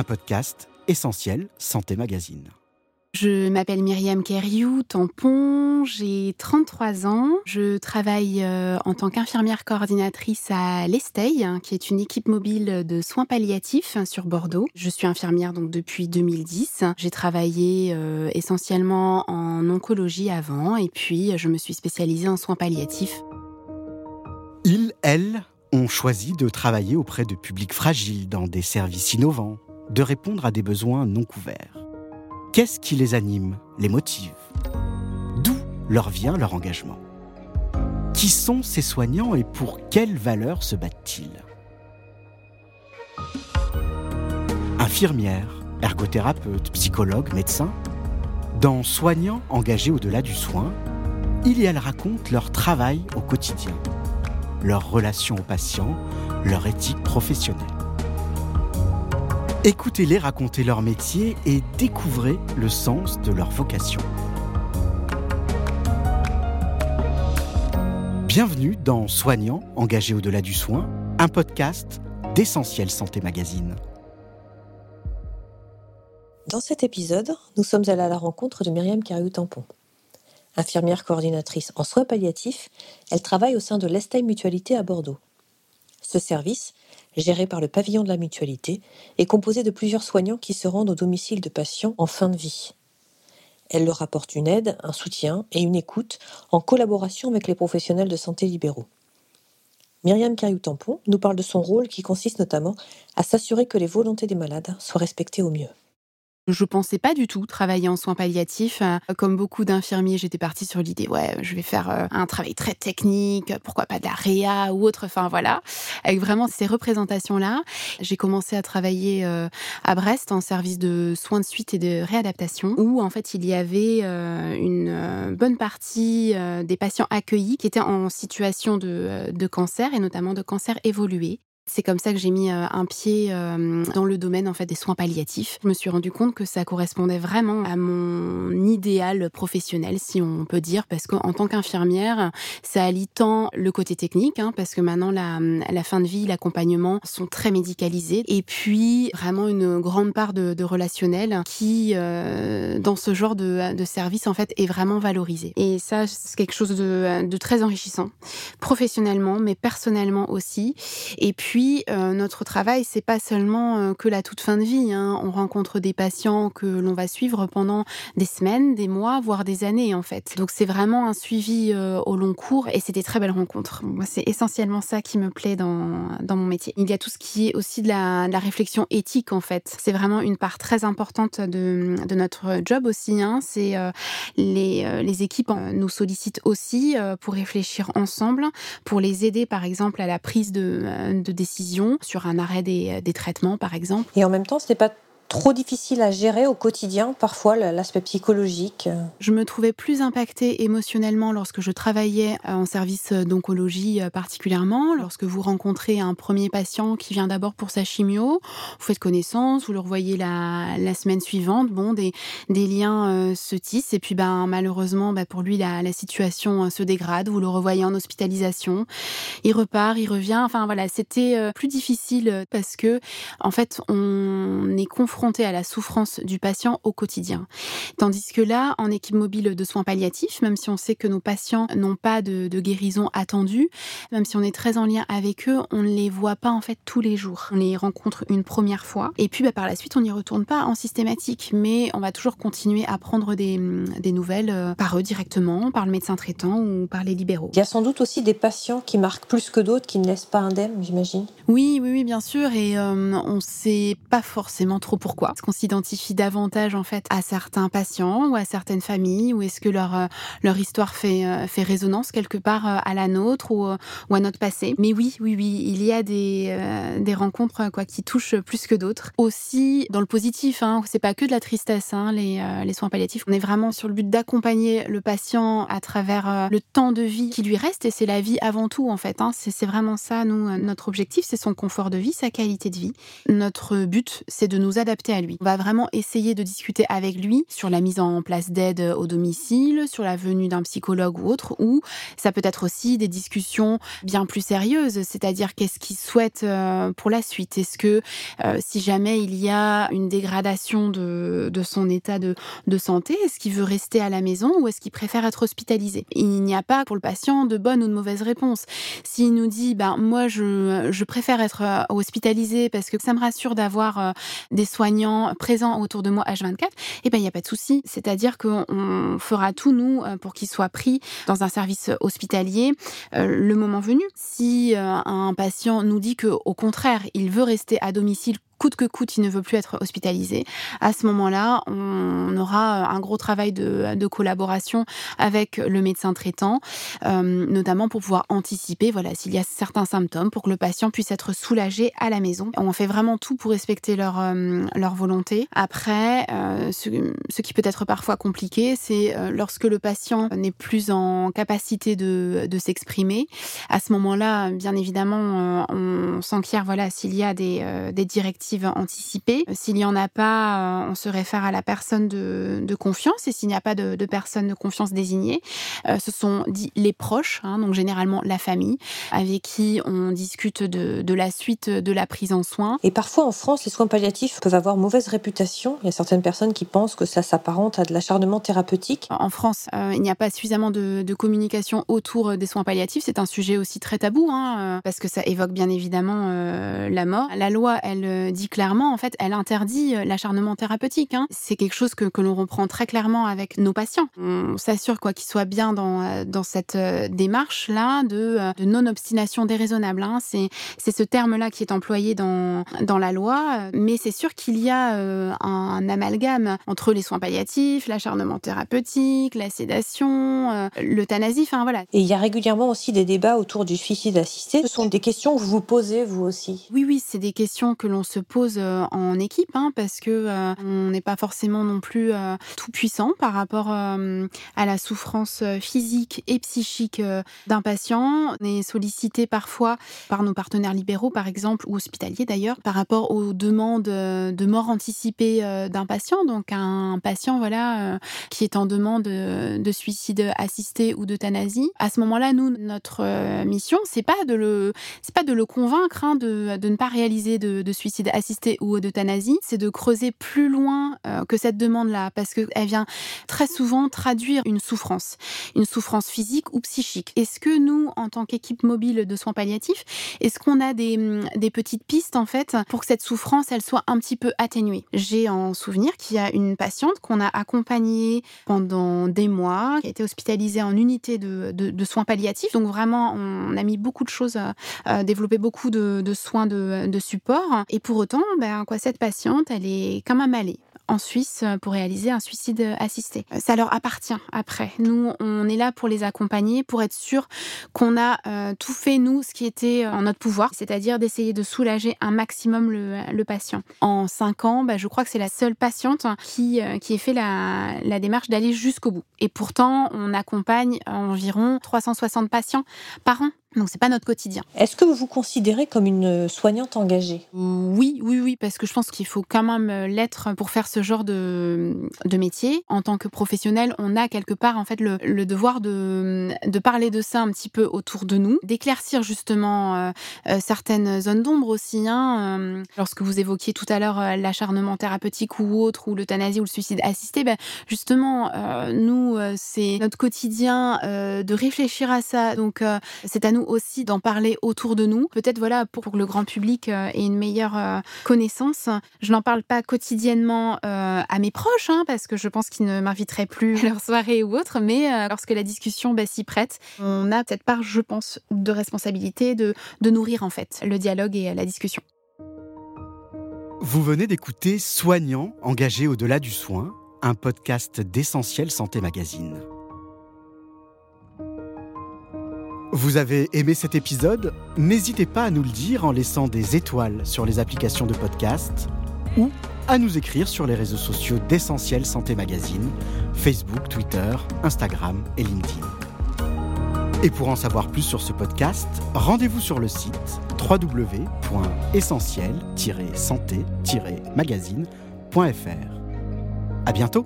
un podcast essentiel Santé Magazine. Je m'appelle Myriam Keriou, tampon, j'ai 33 ans. Je travaille euh, en tant qu'infirmière coordinatrice à l'Esteil, hein, qui est une équipe mobile de soins palliatifs hein, sur Bordeaux. Je suis infirmière donc depuis 2010. J'ai travaillé euh, essentiellement en oncologie avant et puis je me suis spécialisée en soins palliatifs. Ils, elles, ont choisi de travailler auprès de publics fragiles dans des services innovants, de répondre à des besoins non couverts. Qu'est-ce qui les anime, les motive? D'où leur vient leur engagement? Qui sont ces soignants et pour quelles valeurs se battent-ils? Infirmières, ergothérapeutes, psychologues, médecins Dans Soignants engagés au-delà du soin, ils et elles racontent leur travail au quotidien, leur relation aux patients, leur éthique professionnelle. Écoutez-les raconter leur métier et découvrez le sens de leur vocation. Bienvenue dans Soignants engagés au-delà du soin, un podcast d'Essentiel Santé Magazine. Dans cet épisode, nous sommes allés à la rencontre de Myriam Cariou-Tampon. Infirmière coordinatrice en soins palliatifs, elle travaille au sein de l'Estay Mutualité à Bordeaux. Ce service géré par le pavillon de la mutualité, est composé de plusieurs soignants qui se rendent au domicile de patients en fin de vie. Elle leur apporte une aide, un soutien et une écoute en collaboration avec les professionnels de santé libéraux. Myriam Cariou-Tampon nous parle de son rôle qui consiste notamment à s'assurer que les volontés des malades soient respectées au mieux. Je pensais pas du tout travailler en soins palliatifs. Euh, comme beaucoup d'infirmiers, j'étais partie sur l'idée, ouais, je vais faire euh, un travail très technique, pourquoi pas de la réa ou autre, enfin voilà. Avec vraiment ces représentations-là, j'ai commencé à travailler euh, à Brest en service de soins de suite et de réadaptation, où en fait il y avait une bonne partie des patients accueillis qui étaient en situation de cancer et notamment de cancer évolué. C'est comme ça que j'ai mis euh, un pied euh, dans le domaine en fait des soins palliatifs. Je me suis rendu compte que ça correspondait vraiment à mon idéal professionnel, si on peut dire, parce qu'en tant qu'infirmière, ça allie tant le côté technique, hein, parce que maintenant la, fin de vie, l'accompagnement sont très médicalisés, et puis vraiment une grande part de, relationnel qui, euh, dans ce genre de, de, service, en fait, est vraiment valorisé. Et ça, c'est quelque chose de, de très enrichissant, professionnellement, mais personnellement aussi. Et puis euh, notre travail, c'est pas seulement euh, que la toute fin de vie. Hein. On rencontre des patients que l'on va suivre pendant des semaines, des mois, voire des années, en fait. Donc, c'est vraiment un suivi euh, au long cours et c'est des très belles rencontres. C'est essentiellement ça qui me plaît dans, mon métier. Il y a tout ce qui est aussi de la, réflexion éthique, en fait. C'est vraiment une part très importante de, notre job aussi. Hein. C'est les, les équipes nous sollicitent aussi pour réfléchir ensemble, pour les aider, par exemple, à la prise de, de décision sur un arrêt des, des traitements, par exemple. Et en même temps, ce n'est pas trop difficile à gérer au quotidien, parfois l'aspect psychologique Je me trouvais plus impactée émotionnellement lorsque je travaillais euh, en service d'oncologie euh, particulièrement. Lorsque vous rencontrez un premier patient qui vient d'abord pour sa chimio, vous faites connaissance, vous le revoyez la, semaine suivante, bon, des, liens euh, se tissent et puis ben, malheureusement ben, pour lui la situation se dégrade, vous le revoyez en hospitalisation, il repart, il revient, enfin voilà, c'était plus difficile parce que en fait on est confronté à la souffrance du patient au quotidien. Tandis que là, en équipe mobile de soins palliatifs, même si on sait que nos patients n'ont pas de, guérison attendue, même si on est très en lien avec eux, on ne les voit pas en fait tous les jours. On les rencontre une première fois et puis bah, par la suite, on n'y retourne pas en systématique, mais on va toujours continuer à prendre des, des nouvelles euh, par eux directement, par le médecin traitant ou par les libéraux. Il y a sans doute aussi des patients qui marquent plus que d'autres, qui ne laissent pas indemne, j'imagine. Oui, oui, oui, bien sûr, et euh, on ne sait pas forcément trop pourquoi pourquoi? Est-ce qu'on s'identifie davantage en fait à certains patients ou à certaines familles? Ou est-ce que leur euh, leur histoire fait euh, fait résonance quelque part euh, à la nôtre ou, ou à notre passé? Mais oui, oui, oui, il y a des des rencontres quoi qui touchent plus que d'autres. Aussi dans le positif, hein, c'est pas que de la tristesse, hein, les les soins palliatifs. On est vraiment sur le but d'accompagner le patient à travers le temps de vie qui lui reste et c'est la vie avant tout en fait. Hein. C'est vraiment ça, nous, notre objectif, c'est son confort de vie, sa qualité de vie. Notre but, c'est de nous adapter à lui. On va vraiment essayer de discuter avec lui sur la mise en place d'aide au domicile, sur la venue d'un psychologue ou autre, ou ça peut être aussi des discussions bien plus sérieuses, c'est-à-dire qu'est-ce qu'il souhaite euh, pour la suite? Est-ce que euh, si jamais il y a une dégradation de, son état de, santé, est-ce qu'il veut rester à la maison ou est-ce qu'il préfère être hospitalisé? Il n'y a pas pour le patient de bonne ou de mauvaise réponse. S'il nous dit, ben moi je, je préfère être euh, hospitalisé parce que ça me rassure d'avoir des présents autour de moi H24, eh ben il n'y a pas de souci. C'est-à-dire qu'on fera tout nous pour qu'il soit pris dans un service hospitalier le moment venu. Si un patient nous dit que au contraire, il veut rester à domicile coûte que coûte, il ne veut plus être hospitalisé. À ce moment-là, on aura un gros travail de, collaboration avec le médecin traitant, euh, notamment pour pouvoir anticiper, voilà, s'il y a certains symptômes, pour que le patient puisse être soulagé à la maison. On fait vraiment tout pour respecter leur, euh, leur volonté. Après, euh, ce, qui peut être parfois compliqué, c'est lorsque le patient n'est plus en capacité de, de s'exprimer. À ce moment-là, bien évidemment, on s'enquiert, voilà, s'il y a des, des directives anticipée. S'il n'y en a pas, euh, on se réfère à la personne de, confiance. Et s'il n'y a pas de, personne de confiance désignée, euh, ce sont dit les proches, hein, donc généralement la famille, avec qui on discute de, la suite de la prise en soins. Et parfois en France, les soins palliatifs peuvent avoir mauvaise réputation. Il y a certaines personnes qui pensent que ça s'apparente à de l'acharnement thérapeutique. En France, euh, il n'y a pas suffisamment de, communication autour des soins palliatifs. C'est un sujet aussi très tabou, hein, parce que ça évoque bien évidemment la mort. La loi, elle dit clairement, en fait, elle interdit euh, l'acharnement thérapeutique. Hein. C'est quelque chose que, que l'on reprend très clairement avec nos patients. On s'assure quoi qu'ils soient bien dans, euh, dans cette euh, démarche-là de, de non-obstination déraisonnable. Hein. C'est, c'est ce terme-là qui est employé dans, dans la loi, mais c'est sûr qu'il y a un, amalgame entre les soins palliatifs, l'acharnement thérapeutique, la sédation, l'euthanasie, enfin voilà. Et il y a régulièrement aussi des débats autour du suicide assisté. Ce sont des questions que vous vous posez, vous aussi Oui, oui, c'est des questions que l'on se pose en équipe, hein, parce que on n'est pas forcément non plus tout puissant par rapport à la souffrance physique et psychique d'un patient. On est sollicité parfois par nos partenaires libéraux, par exemple, ou hospitaliers d'ailleurs, par rapport aux demandes de mort anticipée d'un patient. Donc un patient, voilà, qui est en demande de suicide assisté ou d'euthanasie. À ce moment-là, nous, notre mission, c'est pas de le, c'est pas de le convaincre hein, de, de, ne pas réaliser de, de suicide assisté ou d'euthanasie, c'est de creuser plus loin euh, que cette demande-là, parce qu'elle vient très souvent traduire une souffrance, une souffrance physique ou psychique. Est-ce que nous, en tant qu'équipe mobile de soins palliatifs, est-ce qu'on a des, des petites pistes en fait pour que cette souffrance, elle soit un petit peu atténuée? J'ai en souvenir qu'il y a une patiente qu'on a accompagnée pendant des mois, qui a été hospitalisée en unité de, soins palliatifs. Donc vraiment, on a mis beaucoup de choses, à, développer beaucoup de, de soins de, de support. Et pour autant, ben, quoi, cette patiente, elle est quand même allée en Suisse euh, pour réaliser un suicide euh, assisté. Euh, ça leur appartient après. Nous, on est là pour les accompagner, pour être sûr qu'on a tout fait, nous, ce qui était en notre pouvoir, c'est-à-dire d'essayer de soulager un maximum le, patient. En cinq ans, bah, je crois que c'est la seule patiente qui, qui ait fait la démarche d'aller jusqu'au bout. Et pourtant, on accompagne environ 360 patients par an donc c'est pas notre quotidien. Est-ce que vous vous considérez comme une soignante engagée? Oui, oui, oui, parce que je pense qu'il faut quand même euh, l'être pour faire ce genre de, de métier. En tant que professionnel, on a quelque part en fait le, le devoir de, de parler de ça un petit peu autour de nous, d'éclaircir justement euh, euh, certaines zones d'ombre aussi. Hein, lorsque vous évoquiez tout à l'heure l'acharnement thérapeutique ou autre, ou l'euthanasie ou le suicide assisté, ben, justement, nous, c'est notre quotidien de réfléchir à ça. Donc c'est à nous aussi d'en parler autour de nous. Peut-être voilà pour, que le grand public euh, ait une meilleure euh, connaissance. Je n'en parle pas quotidiennement euh, à mes proches hein, parce que je pense qu'ils ne m'inviteraient plus à leur soirée ou autre. Mais lorsque la discussion bah, s'y prête, on a cette part, je pense, de responsabilité de, nourrir en fait le dialogue et la discussion. Vous venez d'écouter Soignant, engagé au-delà du soin, un podcast d'Essentiel Santé Magazine. Vous avez aimé cet épisode? N'hésitez pas à nous le dire en laissant des étoiles sur les applications de podcast ou à nous écrire sur les réseaux sociaux d'Essentiel Santé Magazine, Facebook, Twitter, Instagram et LinkedIn. Et pour en savoir plus sur ce podcast, rendez-vous sur le site www.essentiel-santé-magazine.com À bientôt!